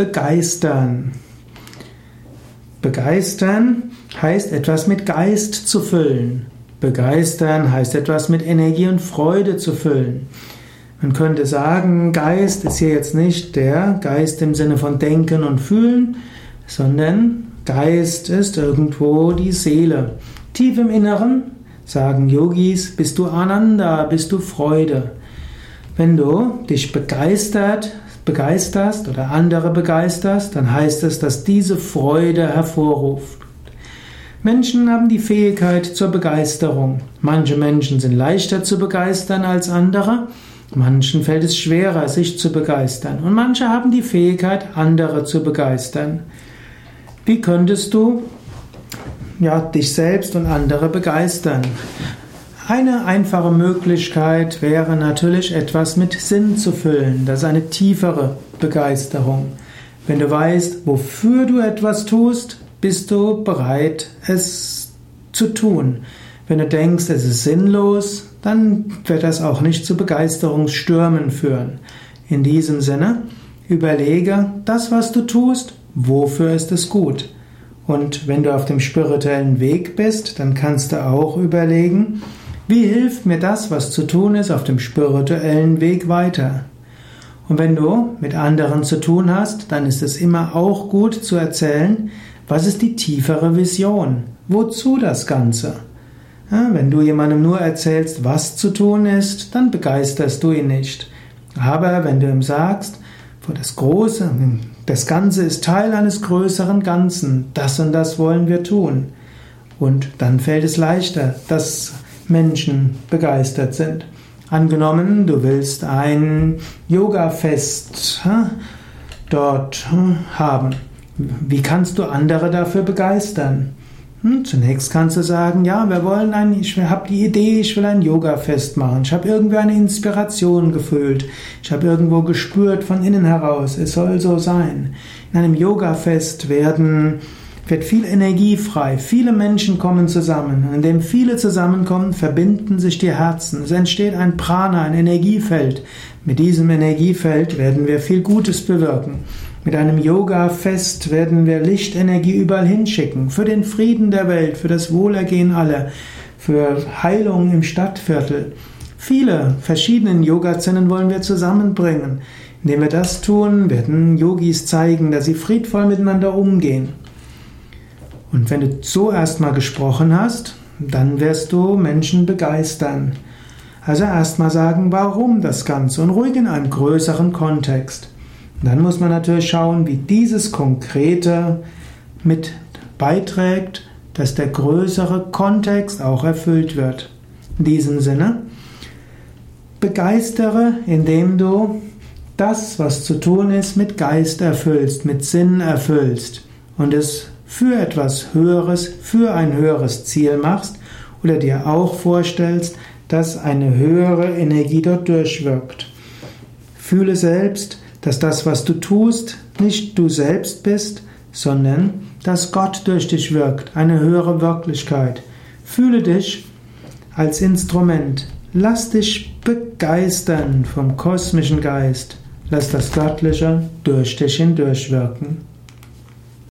begeistern. Begeistern heißt etwas mit Geist zu füllen. Begeistern heißt etwas mit Energie und Freude zu füllen. Man könnte sagen, Geist ist hier jetzt nicht der Geist im Sinne von Denken und Fühlen, sondern Geist ist irgendwo die Seele. Tief im Inneren sagen Yogis, bist du Ananda, bist du Freude. Wenn du dich begeistert, begeisterst oder andere begeisterst, dann heißt es, dass diese Freude hervorruft. Menschen haben die Fähigkeit zur Begeisterung. Manche Menschen sind leichter zu begeistern als andere. Manchen fällt es schwerer, sich zu begeistern. Und manche haben die Fähigkeit, andere zu begeistern. Wie könntest du ja, dich selbst und andere begeistern. Eine einfache Möglichkeit wäre natürlich etwas mit Sinn zu füllen. Das ist eine tiefere Begeisterung. Wenn du weißt, wofür du etwas tust, bist du bereit, es zu tun. Wenn du denkst, es ist sinnlos, dann wird das auch nicht zu Begeisterungsstürmen führen. In diesem Sinne, überlege, das, was du tust, wofür ist es gut? Und wenn du auf dem spirituellen Weg bist, dann kannst du auch überlegen, wie hilft mir das, was zu tun ist, auf dem spirituellen Weg weiter? Und wenn du mit anderen zu tun hast, dann ist es immer auch gut zu erzählen, was ist die tiefere Vision? Wozu das Ganze? Ja, wenn du jemandem nur erzählst, was zu tun ist, dann begeisterst du ihn nicht. Aber wenn du ihm sagst, das Große, das Ganze ist Teil eines größeren Ganzen. Das und das wollen wir tun. Und dann fällt es leichter, dass Menschen begeistert sind. Angenommen, du willst ein Yoga-Fest dort haben. Wie kannst du andere dafür begeistern? Hm, zunächst kannst du sagen, ja, wir wollen ein, ich habe die Idee, ich will ein Yoga-Fest machen. Ich habe irgendwie eine Inspiration gefühlt. Ich habe irgendwo gespürt von innen heraus, es soll so sein. In einem Yoga-Fest werden, wird viel Energie frei. Viele Menschen kommen zusammen. Und indem viele zusammenkommen, verbinden sich die Herzen. Es entsteht ein Prana, ein Energiefeld. Mit diesem Energiefeld werden wir viel Gutes bewirken. Mit einem Yoga-Fest werden wir Lichtenergie überall hinschicken, für den Frieden der Welt, für das Wohlergehen aller, für Heilung im Stadtviertel. Viele verschiedene Yoga-Zellen wollen wir zusammenbringen. Indem wir das tun, werden Yogis zeigen, dass sie friedvoll miteinander umgehen. Und wenn du so erstmal gesprochen hast, dann wirst du Menschen begeistern. Also erstmal sagen, warum das Ganze und ruhig in einem größeren Kontext. Dann muss man natürlich schauen, wie dieses Konkrete mit beiträgt, dass der größere Kontext auch erfüllt wird. In diesem Sinne, begeistere, indem du das, was zu tun ist, mit Geist erfüllst, mit Sinn erfüllst und es für etwas Höheres, für ein höheres Ziel machst oder dir auch vorstellst, dass eine höhere Energie dort durchwirkt. Fühle selbst, dass das, was du tust, nicht du selbst bist, sondern dass Gott durch dich wirkt, eine höhere Wirklichkeit. Fühle dich als Instrument. Lass dich begeistern vom kosmischen Geist. Lass das Göttliche durch dich hindurch wirken.